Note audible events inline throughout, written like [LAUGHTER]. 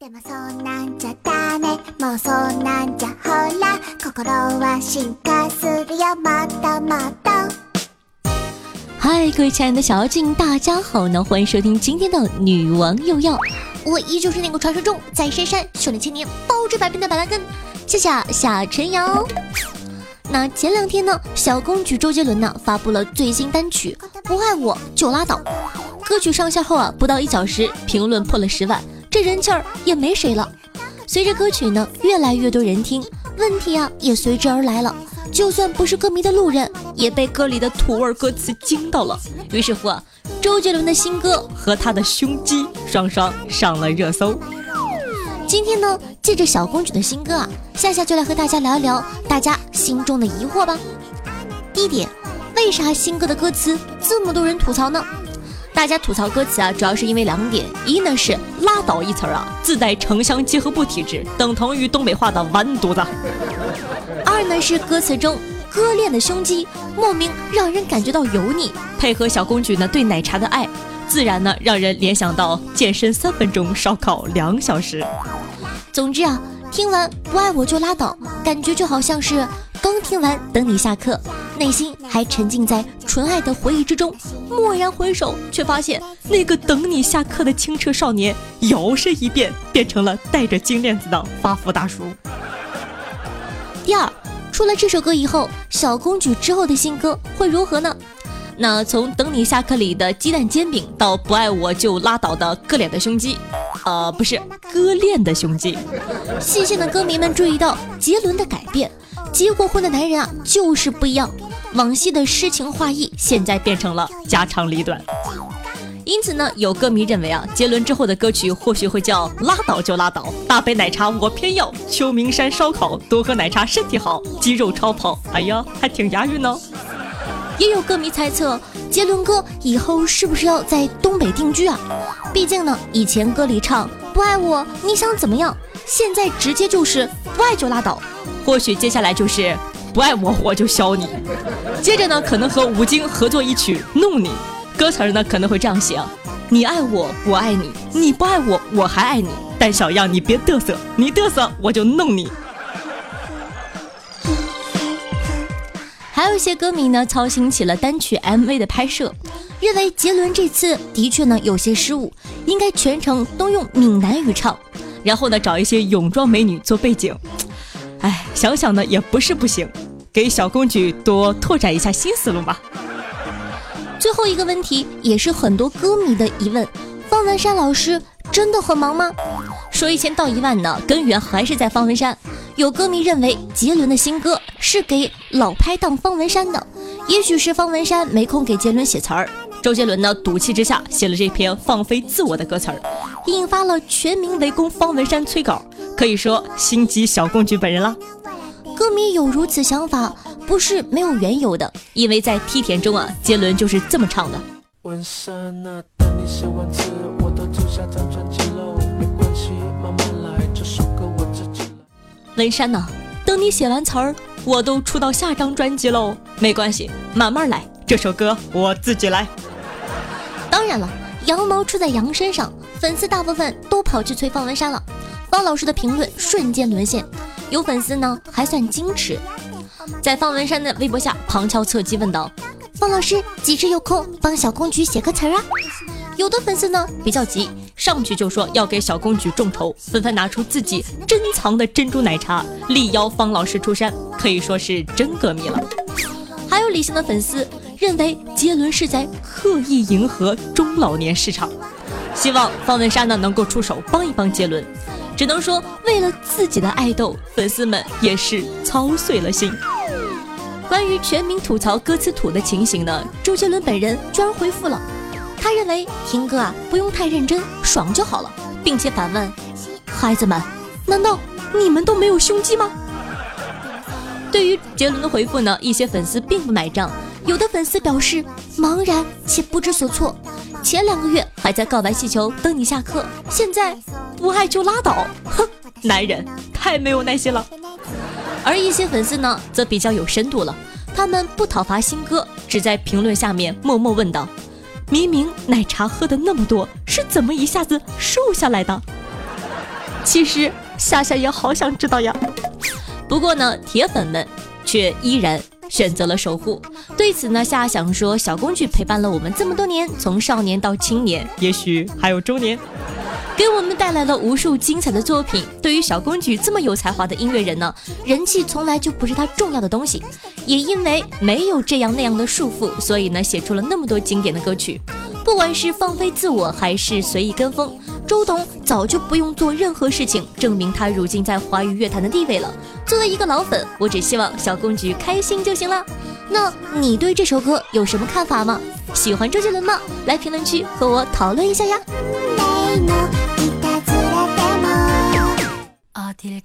でもそんなんじゃダメもうそんなんじゃほら心は進化するよまだまだ嗨，各位亲爱的小妖精，大家好呢！欢迎收听今天的女王又要，我依旧是那个传说中在深山修炼千年、包治百病的板蓝根，谢谢夏晨瑶。那前两天呢，小公举周杰伦呢发布了最新单曲《不爱我就拉倒》，歌曲上线后啊，不到一小时，评论破了十万。 这人气儿也没谁了。随着歌曲呢越来越多人听，问题啊也随之而来了。就算不是歌迷的路人，也被歌里的土味歌词惊到了。于是乎啊，周杰伦的新歌和他的胸肌双双上了热搜。今天呢，借着小公举的新歌啊，夏夏就来和大家聊一聊大家心中的疑惑吧。第一点，为啥新歌的歌词这么多人吐槽呢？大家吐槽歌词啊，主要是因为两点：一呢是“拉倒”一词儿啊，自带城乡结合部体质，等同于东北话的完犊子；二呢是歌词中割裂的胸肌，莫名让人感觉到油腻，配合小公举呢对奶茶的爱，自然呢让人联想到健身三分钟，烧烤两小时。总之啊，听完不爱我就拉倒，感觉就好像是刚听完等你下课。内心还沉浸在纯爱的回忆之中，蓦然回首，却发现那个等你下课的清澈少年，摇身一变变成了戴着金链子的发福大叔。第二，出了这首歌以后，小公举之后的新歌会如何呢？那从等你下课里的鸡蛋煎饼，到不爱我就拉倒的割脸的胸肌，呃，不是割链的胸肌。细心的歌迷们注意到杰伦的改变，结过婚的男人啊，就是不一样。往昔的诗情画意，现在变成了家长里短。因此呢，有歌迷认为啊，杰伦之后的歌曲或许会叫“拉倒就拉倒”，大杯奶茶我偏要，秋名山烧烤，多喝奶茶身体好，肌肉超跑，哎呀，还挺押韵呢。也有歌迷猜测，杰伦哥以后是不是要在东北定居啊？毕竟呢，以前歌里唱不爱我你想怎么样，现在直接就是不爱就拉倒。或许接下来就是。不爱我，我就削你。接着呢，可能和吴京合作一曲《弄你》，歌词呢可能会这样写：你爱我，我爱你；你不爱我，我还爱你。但小样你别嘚瑟，你嘚瑟我就弄你。[LAUGHS] 还有一些歌迷呢，操心起了单曲 MV 的拍摄，认为杰伦这次的确呢有些失误，应该全程都用闽南语唱，然后呢找一些泳装美女做背景。哎，想想呢也不是不行，给小公举多拓展一下新思路吧。最后一个问题也是很多歌迷的疑问：方文山老师真的很忙吗？说一千道一万呢，根源还是在方文山。有歌迷认为杰伦的新歌是给老拍档方文山的，也许是方文山没空给杰伦写词儿，周杰伦呢赌气之下写了这篇放飞自我的歌词儿，引发了全民围攻方文山催稿。可以说心机小公举本人了。歌迷有如此想法，不是没有缘由的，因为在梯田中啊，杰伦就是这么唱的。文山呐，等你写完词儿，我都出到下张专辑喽。没关系，慢慢来，这首歌我自己来。当然了，羊毛出在羊身上，粉丝大部分都跑去催方文山了。方老师的评论瞬间沦陷，有粉丝呢还算矜持，在方文山的微博下旁敲侧击问道：“方老师几时有空帮小公举写个词儿啊？”有的粉丝呢比较急，上去就说要给小公举众筹，纷纷拿出自己珍藏的珍珠奶茶，力邀方老师出山，可以说是真歌迷了。还有理性的粉丝认为杰伦是在刻意迎合中老年市场，希望方文山呢能够出手帮一帮杰伦。只能说，为了自己的爱豆，粉丝们也是操碎了心。关于全民吐槽歌词土的情形呢，周杰伦本人居然回复了，他认为听歌啊不用太认真，爽就好了，并且反问：孩子们，难道你们都没有胸肌吗？对于杰伦的回复呢，一些粉丝并不买账，有的粉丝表示茫然且不知所措。前两个月还在告白气球等你下课，现在。不爱就拉倒，哼，男人太没有耐心了。而一些粉丝呢，则比较有深度了，他们不讨伐新歌，只在评论下面默默问道：“明明奶茶喝的那么多，是怎么一下子瘦下来的？”其实夏夏也好想知道呀。不过呢，铁粉们却依然选择了守护。对此呢，夏想说，小公举陪伴了我们这么多年，从少年到青年，也许还有中年。给我们带来了无数精彩的作品。对于小公举这么有才华的音乐人呢，人气从来就不是他重要的东西。也因为没有这样那样的束缚，所以呢，写出了那么多经典的歌曲。不管是放飞自我，还是随意跟风，周董早就不用做任何事情证明他如今在华语乐坛的地位了。作为一个老粉，我只希望小公举开心就行了。那你对这首歌有什么看法吗？喜欢周杰伦吗？来评论区和我讨论一下呀。嗨，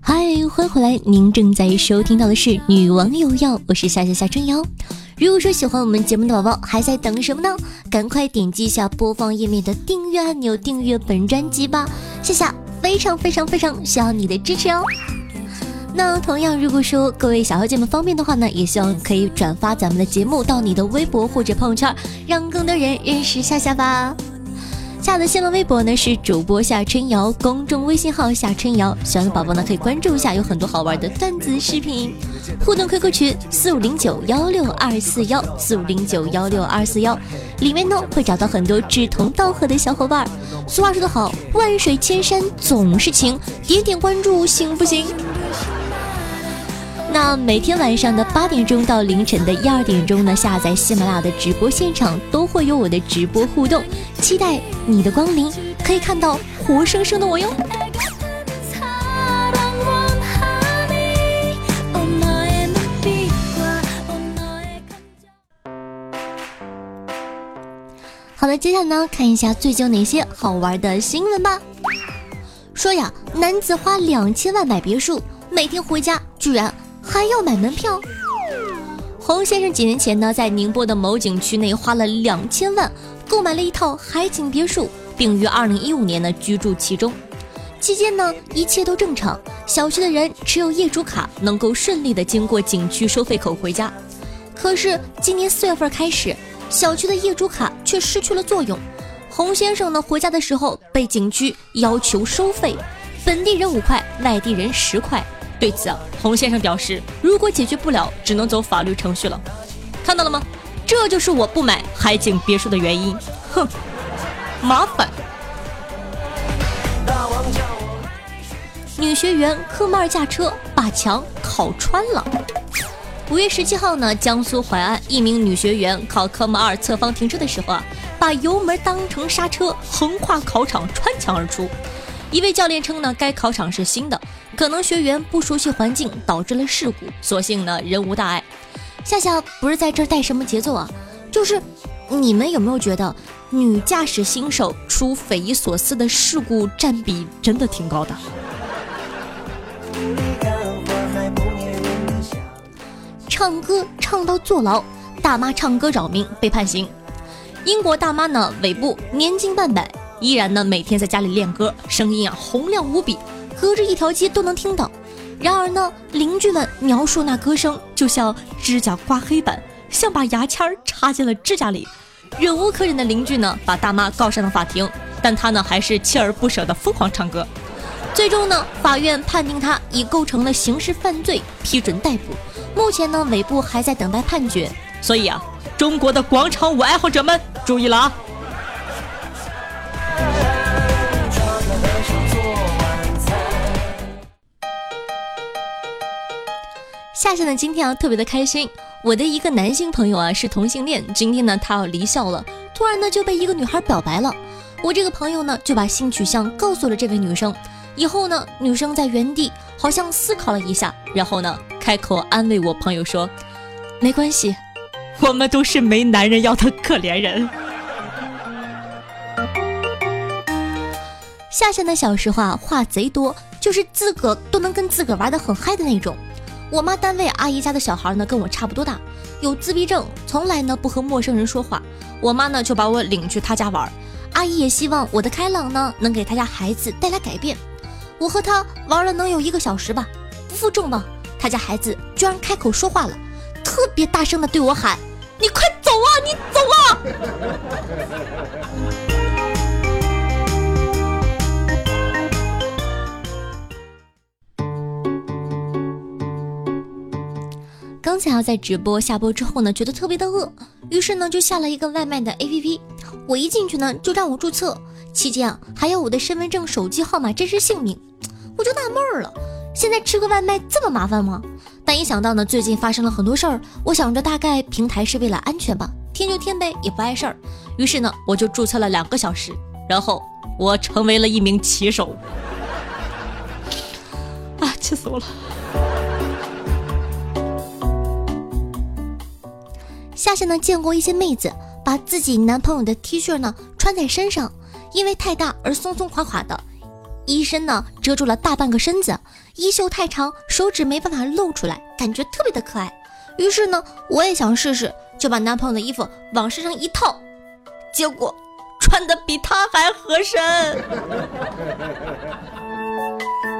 欢迎回来！您正在收听到的是《女王有药》，我是夏夏夏春瑶。如果说喜欢我们节目的宝宝，还在等什么呢？赶快点击一下播放页面的订阅按钮，订阅本专辑吧！夏夏非常非常非常需要你的支持哦。那同样，如果说各位小妖姐们方便的话呢，也希望可以转发咱们的节目到你的微博或者朋友圈，让更多人认识夏夏吧。夏的新浪微博呢是主播夏春瑶，公众微信号夏春瑶，喜欢的宝宝呢可以关注一下，有很多好玩的段子视频。互动 QQ 群四五零九幺六二四幺四五零九幺六二四幺，里面呢会找到很多志同道合的小伙伴。俗话说得好，万水千山总是情，点点关注行不行？那每天晚上的八点钟到凌晨的一二点钟呢，下载喜马拉雅的直播现场都会有我的直播互动，期待你的光临，可以看到活生生的我哟。好的，接下来呢，看一下最近有哪些好玩的新闻吧。说呀，男子花两千万买别墅，每天回家居然。还要买门票。洪先生几年前呢，在宁波的某景区内花了两千万购买了一套海景别墅，并于二零一五年呢居住其中。期间呢，一切都正常，小区的人持有业主卡能够顺利的经过景区收费口回家。可是今年四月份开始，小区的业主卡却失去了作用。洪先生呢回家的时候被景区要求收费，本地人五块，外地人十块。对此啊，洪先生表示，如果解决不了，只能走法律程序了。看到了吗？这就是我不买海景别墅的原因。哼，麻烦。女学员科目二驾车把墙烤穿了。五月十七号呢，江苏淮安一名女学员考科目二侧方停车的时候啊，把油门当成刹车，横跨考场穿墙而出。一位教练称呢，该考场是新的。可能学员不熟悉环境导致了事故，所幸呢人无大碍。夏夏不是在这带什么节奏啊，就是你们有没有觉得女驾驶新手出匪夷所思的事故占比真的挺高的？唱歌唱到坐牢，大妈唱歌扰民被判刑。英国大妈呢尾部年近半百，依然呢每天在家里练歌，声音啊洪亮无比。隔着一条街都能听到，然而呢，邻居们描述那歌声就像指甲刮黑板，像把牙签插进了指甲里。忍无可忍的邻居呢，把大妈告上了法庭，但她呢还是锲而不舍地疯狂唱歌。最终呢，法院判定他已构成了刑事犯罪，批准逮捕。目前呢，尾部还在等待判决。所以啊，中国的广场舞爱好者们注意了啊！夏夏呢，今天啊特别的开心。我的一个男性朋友啊是同性恋，今天呢他要离校了，突然呢就被一个女孩表白了。我这个朋友呢就把性取向告诉了这位女生。以后呢，女生在原地好像思考了一下，然后呢开口安慰我朋友说：“没关系，我们都是没男人要的可怜人。”夏夏呢小时候啊话贼多，就是自个都能跟自个玩的很嗨的那种。我妈单位阿姨家的小孩呢，跟我差不多大，有自闭症，从来呢不和陌生人说话。我妈呢就把我领去她家玩，阿姨也希望我的开朗呢能给她家孩子带来改变。我和她玩了能有一个小时吧，不负众望，她家孩子居然开口说话了，特别大声的对我喊：“你快走啊，你走啊！” [LAUGHS] 要在直播下播之后呢，觉得特别的饿，于是呢就下了一个外卖的 APP。我一进去呢，就让我注册，期间啊还要我的身份证、手机号码、真实姓名，我就纳闷了，现在吃个外卖这么麻烦吗？但一想到呢最近发生了很多事儿，我想着大概平台是为了安全吧，添就添呗，也不碍事儿。于是呢我就注册了两个小时，然后我成为了一名骑手。[LAUGHS] 啊，气死我了！夏夏呢见过一些妹子把自己男朋友的 T 恤呢穿在身上，因为太大而松松垮垮的，衣身呢遮住了大半个身子，衣袖太长，手指没办法露出来，感觉特别的可爱。于是呢，我也想试试，就把男朋友的衣服往身上一套，结果穿的比他还合身。[LAUGHS]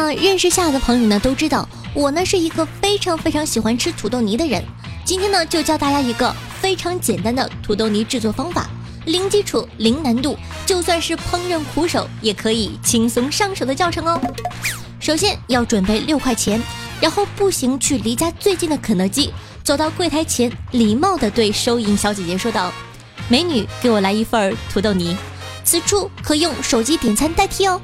那认识夏的朋友呢，都知道我呢是一个非常非常喜欢吃土豆泥的人。今天呢，就教大家一个非常简单的土豆泥制作方法，零基础、零难度，就算是烹饪苦手也可以轻松上手的教程哦。首先要准备六块钱，然后步行去离家最近的肯德基，走到柜台前，礼貌地对收银小姐姐说道：“美女，给我来一份土豆泥。”此处可用手机点餐代替哦。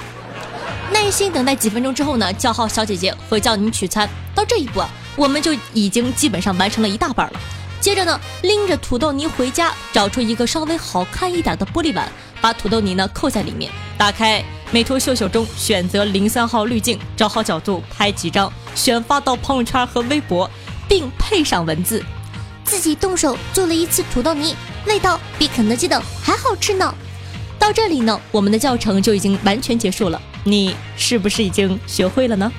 耐心等待几分钟之后呢，叫号小姐姐会叫你取餐。到这一步啊，我们就已经基本上完成了一大半了。接着呢，拎着土豆泥回家，找出一个稍微好看一点的玻璃碗，把土豆泥呢扣在里面，打开美图秀秀中选择零三号滤镜，找好角度拍几张，选发到朋友圈和微博，并配上文字：自己动手做了一次土豆泥，味道比肯德基的还好吃呢。到这里呢，我们的教程就已经完全结束了。你是不是已经学会了呢？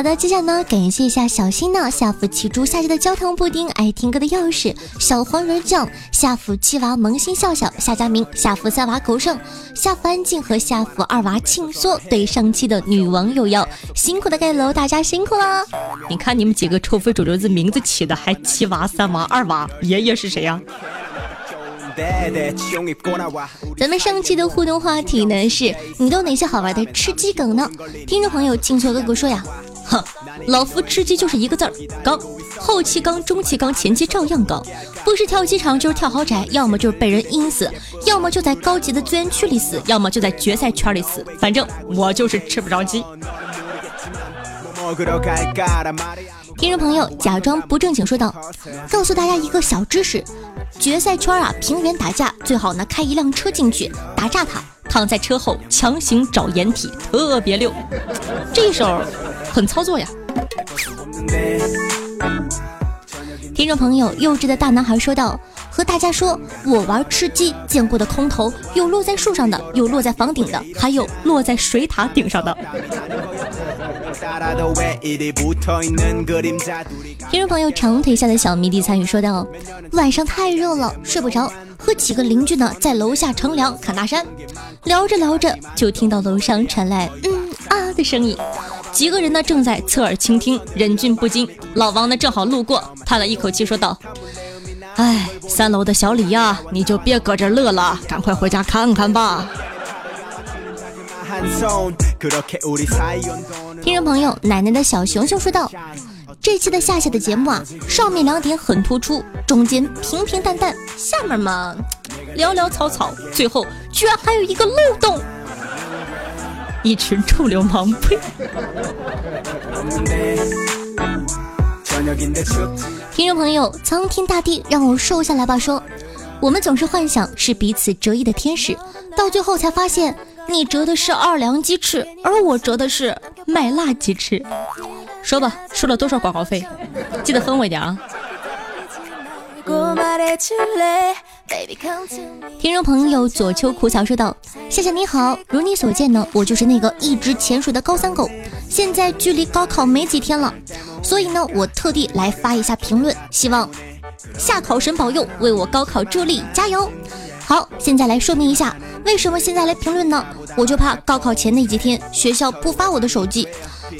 好的，接下来呢，感谢一下小新呢，下福七猪，下期的焦糖布丁，爱听歌的钥匙，小黄人酱，下福七娃萌新笑笑，夏佳明，下福三娃狗剩，下福安静和下福二娃庆缩，对上期的女网友要辛苦的盖楼，大家辛苦了。你看你们几个臭非主流子名字起的还七娃三娃二娃，爷爷是谁呀？咱们上期的互动话题呢是，你都有哪些好玩的吃鸡梗呢？听众朋友青错哥哥说呀。哼，老夫吃鸡就是一个字儿刚，后期刚，中期刚，前期照样刚，不是跳机场就是跳豪宅，要么就是被人阴死，要么就在高级的资源区里死，要么就在决赛圈里死，反正我就是吃不着鸡。听众朋友假装不正经说道：“告诉大家一个小知识，决赛圈啊，平原打架最好呢开一辆车进去打炸他，躺在车后强行找掩体，特别溜。这一手。”很操作呀！听众朋友，幼稚的大男孩说道：“和大家说，我玩吃鸡见过的空投有落在树上的，有落在房顶的，还有落在水塔顶上的。”听众朋友，长腿下的小迷弟参与说道：“晚上太热了，睡不着，和几个邻居呢在楼下乘凉看大山，聊着聊着就听到楼上传来嗯啊的声音。”几个人呢正在侧耳倾听，忍俊不禁。老王呢正好路过，叹了一口气说道：“哎，三楼的小李呀，你就别搁这乐了，赶快回家看看吧。”听众朋友，奶奶的小熊熊说道：“这期的夏夏的节目啊，上面两点很突出，中间平平淡淡，下面嘛潦潦草草，最后居然还有一个漏洞。”一群臭流氓！呸！听众朋友，苍天大地让我瘦下来吧。说，我们总是幻想是彼此折翼的天使，到最后才发现，你折的是二两鸡翅，而我折的是麦辣鸡翅。说吧，收了多少广告费？记得分我一点啊！听众朋友左秋苦草说道：“夏夏你好，如你所见呢，我就是那个一直潜水的高三狗。现在距离高考没几天了，所以呢，我特地来发一下评论，希望夏考神保佑，为我高考助力，加油！好，现在来说明一下，为什么现在来评论呢？我就怕高考前那几天学校不发我的手机。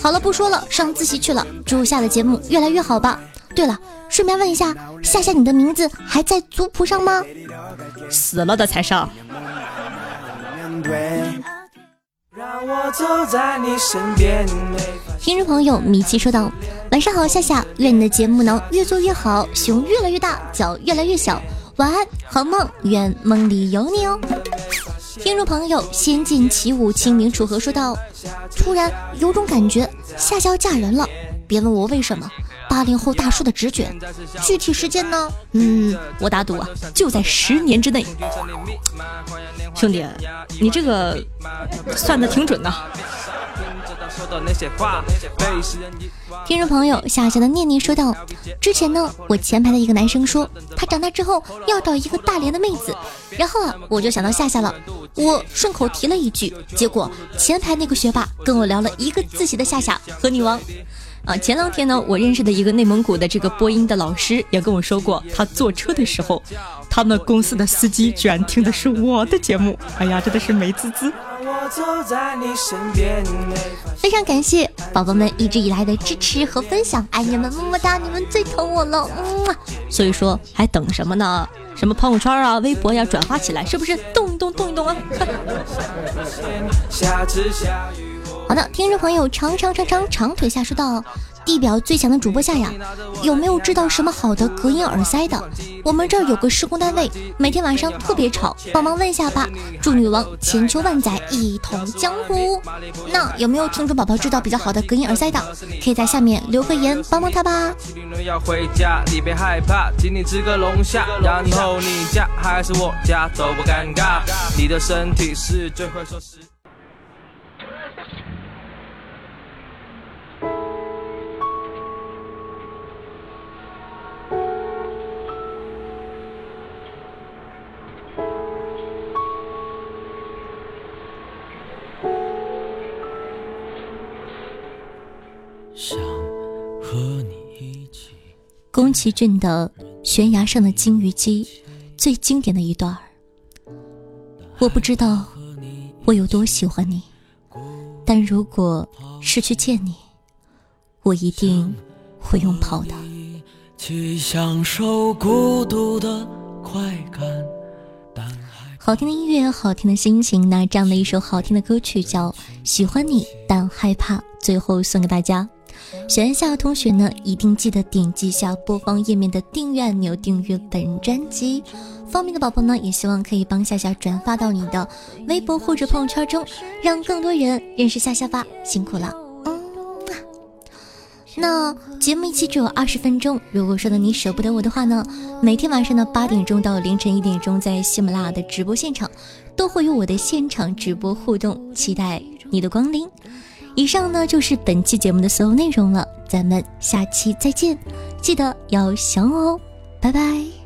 好了，不说了，上自习去了。祝下的节目越来越好吧。对了，顺便问一下，夏夏，你的名字还在族谱上吗？死了的才上。听众朋友米奇说道：“晚上好，夏夏，愿你的节目能越做越好，熊越来越大，脚越来越小。晚安，好梦，愿梦里有你哦。”听众朋友仙剑起舞清明楚河说道：“突然有种感觉，夏夏要嫁人了。别问我为什么。”八零后大叔的直觉，具体时间呢？嗯，我打赌啊，就在十年之内。兄弟，你这个算的挺准的。听众朋友夏夏的念念说道：“之前呢，我前排的一个男生说，他长大之后要找一个大连的妹子，然后啊，我就想到夏夏了，我顺口提了一句，结果前排那个学霸跟我聊了一个自习的夏夏和女王。”啊，前两天呢，我认识的一个内蒙古的这个播音的老师也跟我说过，他坐车的时候，他们公司的司机居然听的是我的节目。哎呀，真的是美滋滋。非常感谢宝宝们一直以来的支持和分享，爱你们么么哒，你们最疼我了。嗯，所以说还等什么呢？什么朋友圈啊、微博呀，转发起来，是不是动一动，动一动啊？[LAUGHS] 好的，听众朋友长长长长长腿下说道：“地表最强的主播夏呀，有没有知道什么好的隔音耳塞的？我们这儿有个施工单位，每天晚上特别吵，帮忙问一下吧。祝女王千秋万载一统江湖。那有没有听众宝宝知道比较好的隔音耳塞的？可以在下面留个言帮帮他吧。”宫崎骏的《悬崖上的金鱼姬》最经典的一段我不知道我有多喜欢你，但如果是去见你，我一定会用跑的。去享受孤独的快感。好听的音乐，好听的心情，那这样的一首好听的歌曲叫《喜欢你但害怕》，最后送给大家。喜欢夏同学呢，一定记得点击下播放页面的订阅按钮，订阅本专辑。方便的宝宝呢，也希望可以帮夏夏转发到你的微博或者朋友圈中，让更多人认识夏夏吧。辛苦了，嗯。那节目一期只有二十分钟，如果说的你舍不得我的话呢，每天晚上的八点钟到凌晨一点钟，在喜马拉雅的直播现场，都会有我的现场直播互动，期待你的光临。以上呢就是本期节目的所有内容了，咱们下期再见，记得要想我哦，拜拜。